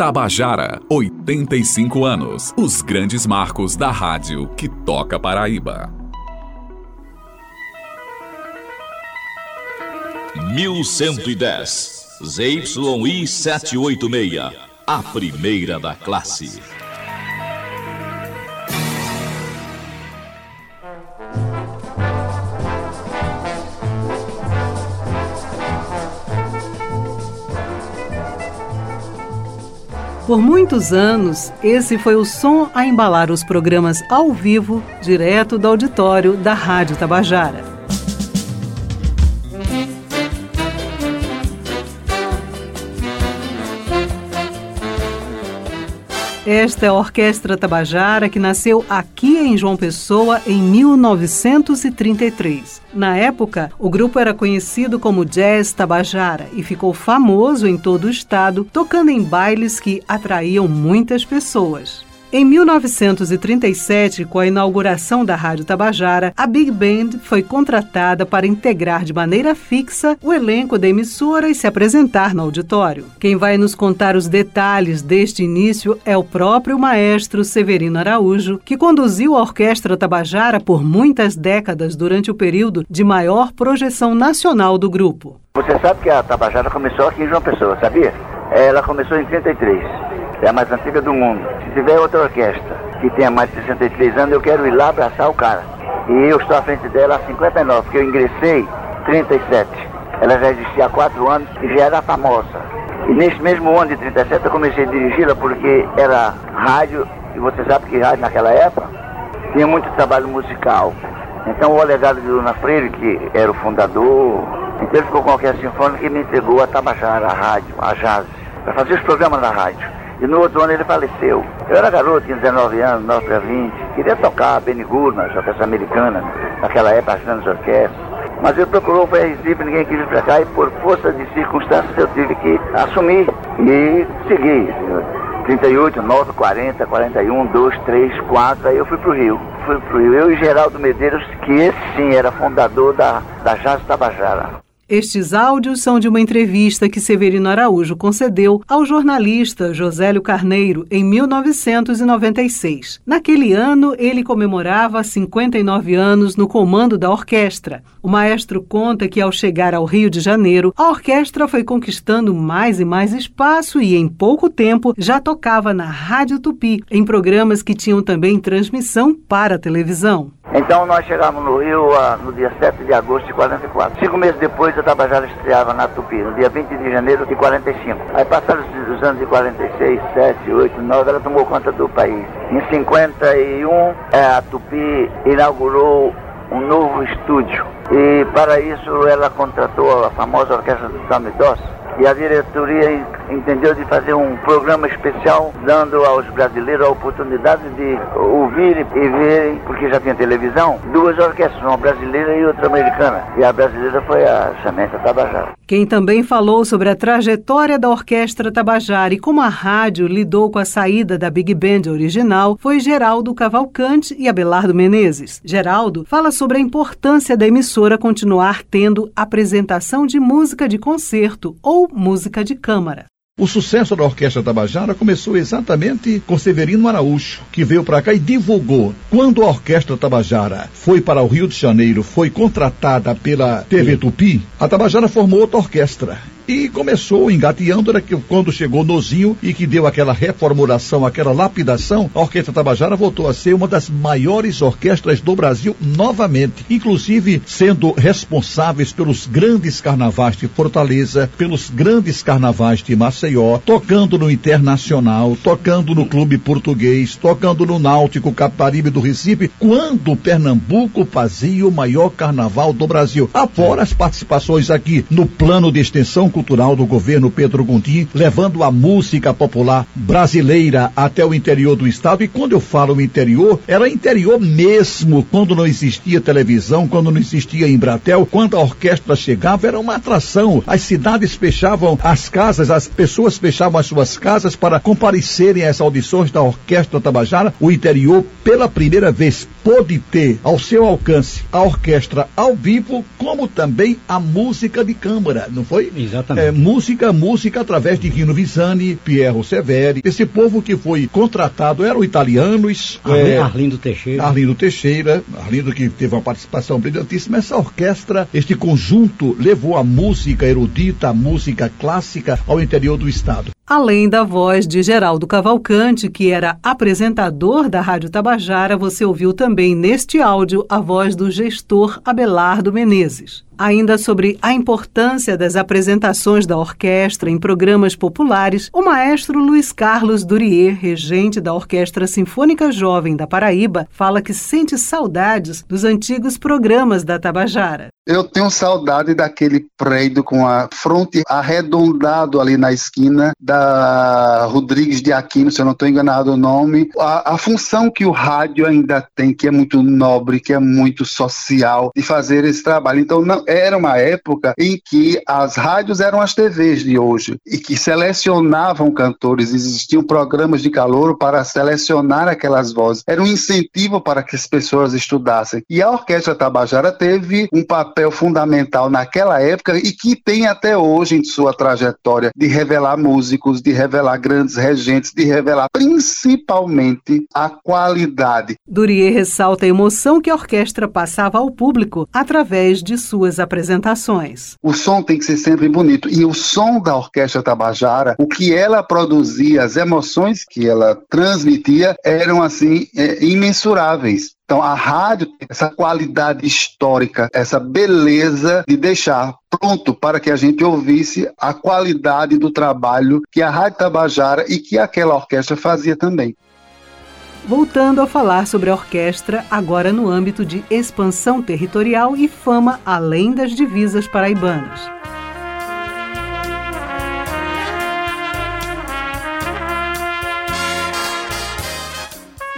Tabajara, 85 anos. Os grandes marcos da rádio que toca Paraíba. 1110. ZYI 786. A primeira da classe. Por muitos anos, esse foi o som a embalar os programas ao vivo, direto do auditório da Rádio Tabajara. Esta é a Orquestra Tabajara que nasceu aqui em João Pessoa em 1933. Na época, o grupo era conhecido como Jazz Tabajara e ficou famoso em todo o estado, tocando em bailes que atraíam muitas pessoas. Em 1937, com a inauguração da Rádio Tabajara, a Big Band foi contratada para integrar de maneira fixa o elenco da emissora e se apresentar no auditório. Quem vai nos contar os detalhes deste início é o próprio maestro Severino Araújo, que conduziu a Orquestra Tabajara por muitas décadas durante o período de maior projeção nacional do grupo. Você sabe que a Tabajara começou aqui em João Pessoa, sabia? Ela começou em 33. É a mais antiga do mundo. Se tiver outra orquestra que tenha mais de 63 anos, eu quero ir lá abraçar o cara. E eu estou à frente dela há 59, porque eu ingressei 37. Ela já existia há 4 anos e já era famosa. E nesse mesmo ano de 37 eu comecei a dirigi-la porque era rádio, e você sabe que rádio naquela época tinha muito trabalho musical. Então o alegado de Luna Freire, que era o fundador, então ele ficou com a orquestra sinfônica e me entregou a Tabajara, a rádio, a jazz, para fazer os programas da rádio. E no outro ano ele faleceu. Eu era garoto, tinha 19 anos, 9 para 20. Queria tocar Benny Goodman, orquestra americana, naquela época, as grandes orquestras. Mas ele procurou, foi a Recife, ninguém quis vir para cá e por força de circunstâncias eu tive que assumir e seguir. 38, 9, 40, 41, 2, 3, 4, aí eu fui pro Rio. Fui pro Rio. Eu e Geraldo Medeiros, que esse sim era fundador da, da Jazz Tabajara. Estes áudios são de uma entrevista que Severino Araújo concedeu ao jornalista Josélio Carneiro em 1996. Naquele ano, ele comemorava 59 anos no comando da orquestra. O maestro conta que, ao chegar ao Rio de Janeiro, a orquestra foi conquistando mais e mais espaço e, em pouco tempo, já tocava na Rádio Tupi, em programas que tinham também transmissão para a televisão. Então nós chegamos no Rio uh, no dia 7 de agosto de 44. Cinco meses depois a Tabajara estreava na Tupi, no dia 20 de janeiro de 45. Aí passaram os anos de 46, 7, 8, 9, ela tomou conta do país. Em 51, é, a Tupi inaugurou um novo estúdio. E para isso ela contratou a famosa orquestra do Doss. E a diretoria entendeu de fazer um programa especial, dando aos brasileiros a oportunidade de ouvir e verem, porque já tinha televisão, duas orquestras, uma brasileira e outra americana. E a brasileira foi a Samantha Tabajara. Quem também falou sobre a trajetória da Orquestra Tabajara e como a rádio lidou com a saída da Big Band original foi Geraldo Cavalcante e Abelardo Menezes. Geraldo fala sobre a importância da emissora continuar tendo apresentação de música de concerto ou música de câmara. O sucesso da Orquestra Tabajara começou exatamente com Severino Araújo, que veio para cá e divulgou. Quando a Orquestra Tabajara foi para o Rio de Janeiro, foi contratada pela TV Tupi, a Tabajara formou outra orquestra e começou engateando que quando chegou Nozinho e que deu aquela reformulação, aquela lapidação, a Orquestra Tabajara voltou a ser uma das maiores orquestras do Brasil novamente, inclusive sendo responsáveis pelos grandes carnavais de Fortaleza, pelos grandes carnavais de Maceió, tocando no Internacional, tocando no Clube Português, tocando no Náutico Caparibe do Recife, quando Pernambuco fazia o maior carnaval do Brasil. Afora as participações aqui no plano de extensão cultural do governo Pedro Gondim, levando a música popular brasileira até o interior do estado. E quando eu falo interior, era interior mesmo, quando não existia televisão, quando não existia Embratel, quando a orquestra chegava, era uma atração. As cidades fechavam as casas, as pessoas fechavam as suas casas para comparecerem às audições da Orquestra Tabajara. O interior, pela primeira vez, pôde ter ao seu alcance a orquestra ao vivo, como também a música de câmara, não foi? Exatamente. Exatamente. É, música, música através de Rino Visani, Piero Severi. Esse povo que foi contratado eram italianos. Arlindo, é, Arlindo Teixeira. Arlindo Teixeira. Arlindo que teve uma participação brilhantíssima. Essa orquestra, este conjunto, levou a música erudita, a música clássica ao interior do estado além da voz de Geraldo Cavalcante, que era apresentador da Rádio Tabajara, você ouviu também neste áudio a voz do gestor Abelardo Menezes ainda sobre a importância das apresentações da orquestra em programas populares, o maestro Luiz Carlos Durier, regente da Orquestra Sinfônica Jovem da Paraíba, fala que sente saudades dos antigos programas da Tabajara. Eu tenho saudade daquele prédio com a fronte arredondado ali na esquina da Rodrigues de Aquino, se eu não estou enganado o nome. A, a, função que o rádio ainda tem, que é muito nobre, que é muito social, de fazer esse trabalho. Então, não, era uma época em que as rádios eram as TVs de hoje e que selecionavam cantores, existiam programas de calor para selecionar aquelas vozes. Era um incentivo para que as pessoas estudassem. E a Orquestra Tabajara teve um papel fundamental naquela época e que tem até hoje em sua trajetória de revelar músicos, de revelar grandes regentes, de revelar principalmente a qualidade. Durier ressalta a emoção que a orquestra passava ao público através de suas apresentações. O som tem que ser sempre bonito. E o som da Orquestra Tabajara, o que ela produzia, as emoções que ela transmitia, eram assim é, imensuráveis. Então a rádio tem essa qualidade histórica, essa beleza de deixar pronto para que a gente ouvisse a qualidade do trabalho que a Rádio Tabajara e que aquela orquestra fazia também voltando a falar sobre a orquestra, agora no âmbito de expansão territorial e fama além das divisas paraibanas.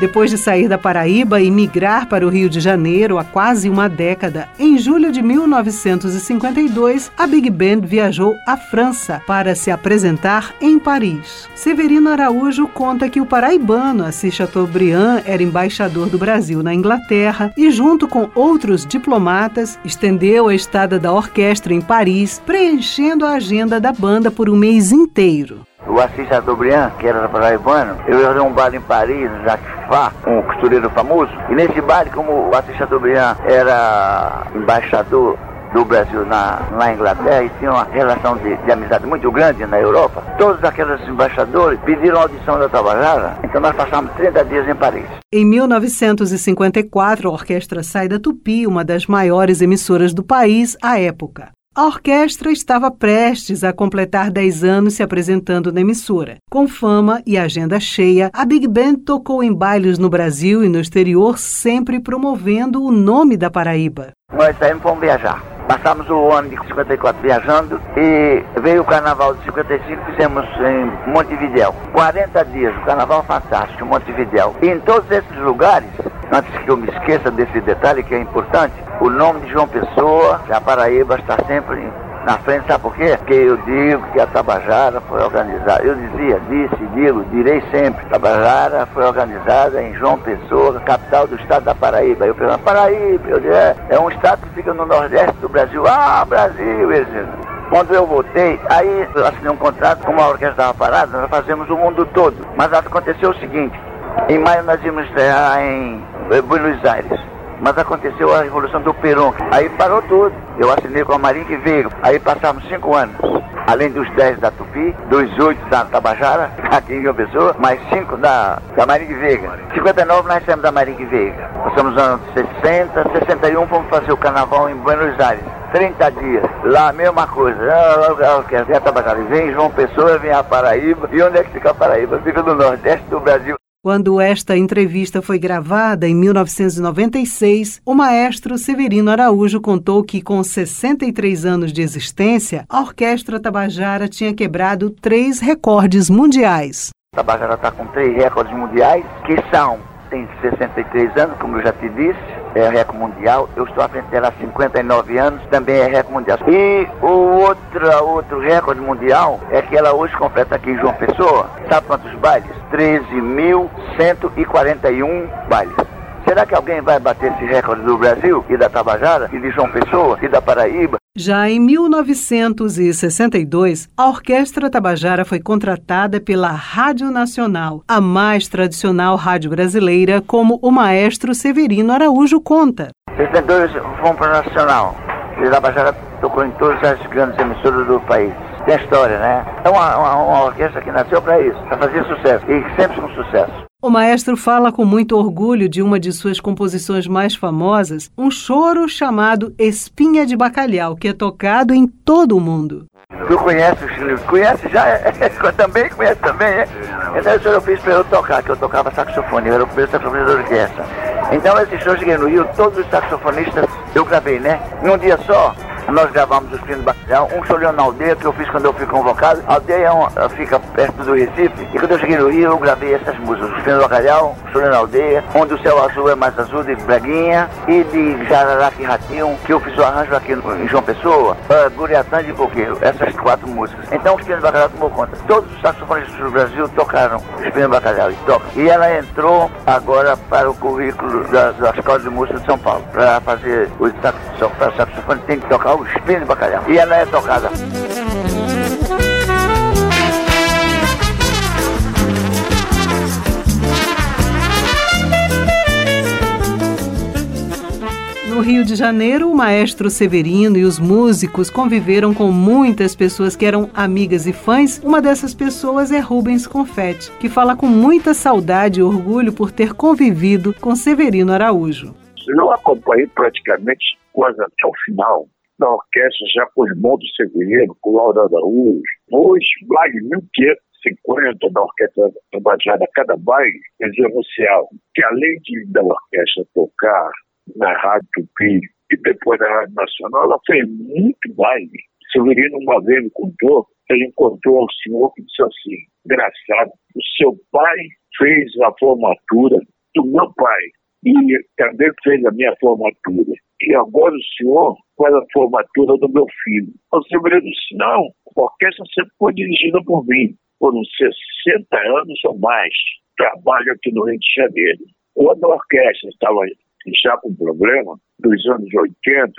Depois de sair da Paraíba e migrar para o Rio de Janeiro há quase uma década, em julho de 1952, a Big Band viajou à França para se apresentar em Paris. Severino Araújo conta que o paraibano Assis Chateaubriand era embaixador do Brasil na Inglaterra e, junto com outros diplomatas, estendeu a estada da orquestra em Paris, preenchendo a agenda da banda por um mês inteiro o Assis Chateaubriand, que era paraibano, eu ia fazer um bar em Paris, no Jacques Fá, um costureiro famoso, e nesse bar, como o Assis Chateaubriand era embaixador do Brasil na, na Inglaterra e tinha uma relação de, de, amizade muito grande na Europa, todos aqueles embaixadores pediram audição da Tabajara, então nós passamos 30 dias em Paris. Em 1954, a orquestra sai da Tupi, uma das maiores emissoras do país à época. A orquestra estava prestes a completar 10 anos se apresentando na emissora. Com fama e agenda cheia, a Big Band tocou em bailes no Brasil e no exterior, sempre promovendo o nome da Paraíba. Nós saímos para viajar. Passamos o ano de 54 viajando e veio o carnaval de 55, fizemos em Montevidéu. 40 dias, o carnaval fantástico, Montevidéu. E em todos esses lugares, antes que eu me esqueça desse detalhe que é importante, o nome de João Pessoa, a Paraíba está sempre na frente, sabe por quê? Porque eu digo que a Tabajara foi organizada, eu dizia, disse, digo, direi sempre, Tabajara foi organizada em João Pessoa, capital do estado da Paraíba. Eu pergunto, Paraíba, eu digo, é, é um estado que fica no nordeste do Brasil. Ah, Brasil, eles quando eu voltei, aí eu assinei um contrato, como a orquestra estava parada, nós fazemos o mundo todo. Mas aconteceu o seguinte, em maio nós íamos estrear em Buenos Aires mas aconteceu a Revolução do Perón. Aí parou tudo. Eu assinei com a Marinha Veiga. Aí passamos cinco anos. Além dos dez da Tupi, dos oito da Tabajara, aqui em João Pessoa, mais cinco da, da Marinha Veiga. 59 nós temos da Marinha Veiga. Passamos nos anos 60, 61 fomos fazer o carnaval em Buenos Aires. 30 dias. Lá a mesma coisa. Quer ver a Tabajara? Vem João Pessoa, vem a Paraíba. E onde é que fica a Paraíba? Fica no Nordeste do Brasil. Quando esta entrevista foi gravada em 1996, o maestro Severino Araújo contou que, com 63 anos de existência, a Orquestra Tabajara tinha quebrado três recordes mundiais. A Tabajara está com três recordes mundiais, que são, tem 63 anos, como eu já te disse, é recorde mundial. Eu estou à frente dela há 59 anos, também é recorde mundial. E o outro, outro recorde mundial é que ela hoje completa aqui em João Pessoa, sabe quantos bailes? 13.141 bailes. Será que alguém vai bater esse recorde do Brasil e da Tabajara e de João Pessoa e da Paraíba? Já em 1962, a Orquestra Tabajara foi contratada pela Rádio Nacional, a mais tradicional rádio brasileira, como o maestro Severino Araújo conta. 62 fomos para a Nacional. E a Tabajara tocou em todas as grandes emissoras do país tem história, né? É uma, uma, uma orquestra que nasceu para isso, para fazer sucesso, e sempre com sucesso. O maestro fala com muito orgulho de uma de suas composições mais famosas, um choro chamado Espinha de Bacalhau, que é tocado em todo o mundo. Tu conhece o Chile? Conhece já? também conhece também, é? Então isso eu fiz para eu tocar, que eu tocava saxofone, eu era o primeiro saxofonista da orquestra. Então esse show cheguei no Rio, todos os saxofonistas eu gravei, né? Num dia só, nós gravamos os do Bacalhau, um cholhão na aldeia que eu fiz quando eu fui convocado. A aldeia é uma, fica perto do Recife. E quando eu cheguei no Rio, eu gravei essas músicas. Os Pinos do Bacalhau, Cholhão na aldeia, onde o céu azul é mais azul de Breguinha e de Jararaca e Ratinho, que eu fiz o arranjo aqui em João Pessoa, uh, Guriatã de Coqueiro. Essas quatro músicas. Então Pinos do Bacalhau tomou conta. Todos os saxofonistas do Brasil tocaram Pinos do Bacalhau e tocam. E ela entrou agora para o currículo da, da Escola de Música de São Paulo. Para fazer o saxofone, tem que tocar o espinho de bacalhau. E ela é tocada. No Rio de Janeiro, o maestro Severino e os músicos conviveram com muitas pessoas que eram amigas e fãs. Uma dessas pessoas é Rubens Confetti, que fala com muita saudade e orgulho por ter convivido com Severino Araújo. Eu acompanhei praticamente quase até o final da orquestra já com os do Severino, com Laura Araújo, hoje mais de 1550 da Orquestra Tabajara cada baile, anunciavam que além de da orquestra tocar na Rádio Tupi e depois na Rádio Nacional, ela fez muito baile. Severino uma vez me contou, ele encontrou um senhor que disse assim, engraçado, o seu pai fez a formatura do meu pai e também fez a minha formatura. E agora o senhor faz a formatura do meu filho. O Severino disse, não, a orquestra sempre foi dirigida por mim. Foram 60 anos ou mais. Trabalho aqui no Rio de Janeiro. Quando a orquestra estava já com problema, dos anos 80,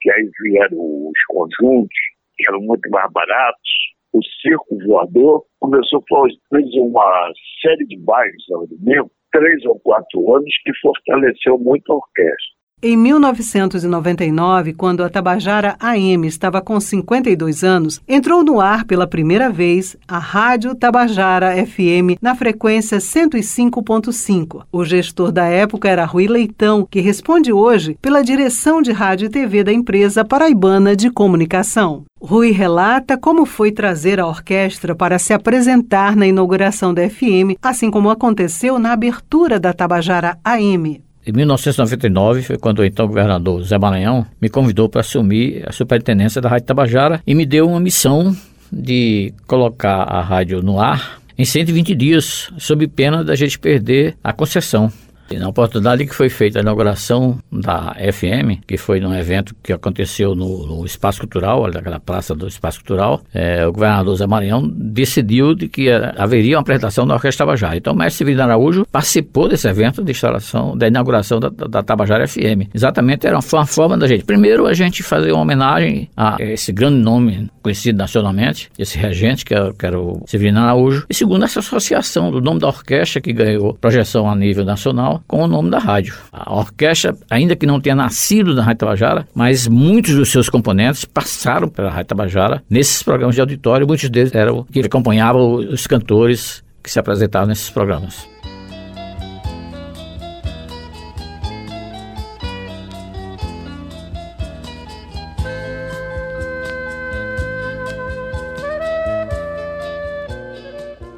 que aí vieram os conjuntos, que eram muito mais baratos, o circo voador começou a fazer uma série de bailes ao domingo, três ou quatro anos, que fortaleceu muito a orquestra. Em 1999, quando a Tabajara AM estava com 52 anos, entrou no ar pela primeira vez a Rádio Tabajara FM na frequência 105.5. O gestor da época era Rui Leitão, que responde hoje pela direção de rádio e TV da empresa paraibana de comunicação. Rui relata como foi trazer a orquestra para se apresentar na inauguração da FM, assim como aconteceu na abertura da Tabajara AM. Em 1999 foi quando o então governador Zé Maranhão me convidou para assumir a superintendência da Rádio Tabajara e me deu uma missão de colocar a rádio no ar em 120 dias, sob pena da gente perder a concessão. Na oportunidade que foi feita a inauguração da FM, que foi num evento que aconteceu no, no Espaço Cultural, naquela praça do Espaço Cultural, é, o governador Zé Maranhão decidiu de que haveria uma apresentação da Orquestra Tabajara. Então o mestre Severino Araújo participou desse evento de instalação, da inauguração da, da Tabajara FM. Exatamente, era uma, uma forma da gente, primeiro, a gente fazer uma homenagem a esse grande nome conhecido nacionalmente, esse regente, que era, que era o Severino Araújo, e segundo, essa associação do nome da orquestra que ganhou projeção a nível nacional, com o nome da rádio. A orquestra, ainda que não tenha nascido na Rádio Tabajara, mas muitos dos seus componentes passaram pela Rádio Tabajara nesses programas de auditório, muitos deles eram que acompanhavam os cantores que se apresentavam nesses programas.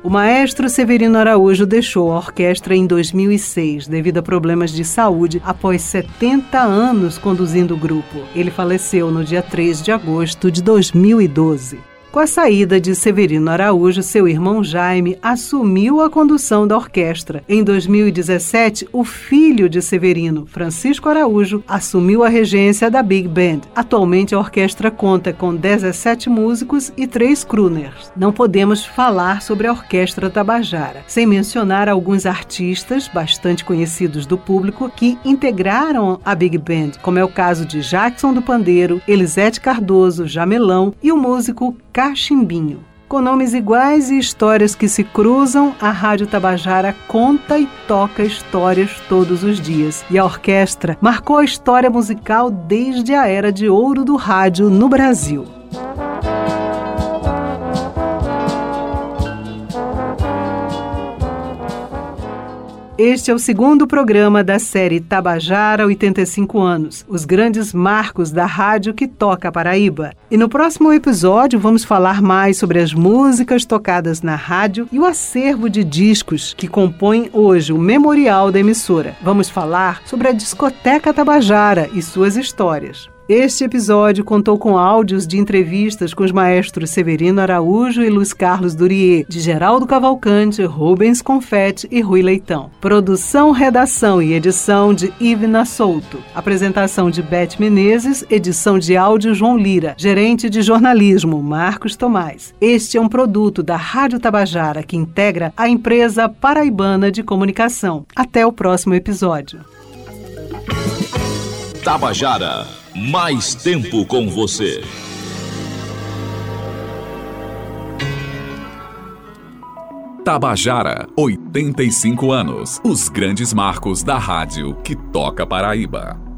O maestro Severino Araújo deixou a orquestra em 2006 devido a problemas de saúde após 70 anos conduzindo o grupo. Ele faleceu no dia 3 de agosto de 2012. Com a saída de Severino Araújo, seu irmão Jaime assumiu a condução da orquestra. Em 2017, o filho de Severino, Francisco Araújo, assumiu a regência da Big Band. Atualmente, a orquestra conta com 17 músicos e três crooners. Não podemos falar sobre a Orquestra Tabajara sem mencionar alguns artistas bastante conhecidos do público que integraram a Big Band, como é o caso de Jackson do Pandeiro, Elisete Cardoso, Jamelão e o músico Cachimbinho. Com nomes iguais e histórias que se cruzam, a Rádio Tabajara conta e toca histórias todos os dias. E a orquestra marcou a história musical desde a era de ouro do rádio no Brasil. Este é o segundo programa da série Tabajara 85 anos, os grandes marcos da rádio que toca a Paraíba. E no próximo episódio vamos falar mais sobre as músicas tocadas na rádio e o acervo de discos que compõem hoje o memorial da emissora. Vamos falar sobre a discoteca Tabajara e suas histórias. Este episódio contou com áudios de entrevistas com os maestros Severino Araújo e Luiz Carlos Durier, de Geraldo Cavalcante, Rubens Confetti e Rui Leitão. Produção, redação e edição de Ivna Souto. Apresentação de Beth Menezes, edição de áudio João Lira, gerente de jornalismo Marcos Tomás. Este é um produto da Rádio Tabajara que integra a empresa paraibana de comunicação. Até o próximo episódio. Tabajara mais tempo com você. Tabajara, 85 anos. Os grandes marcos da rádio que toca Paraíba.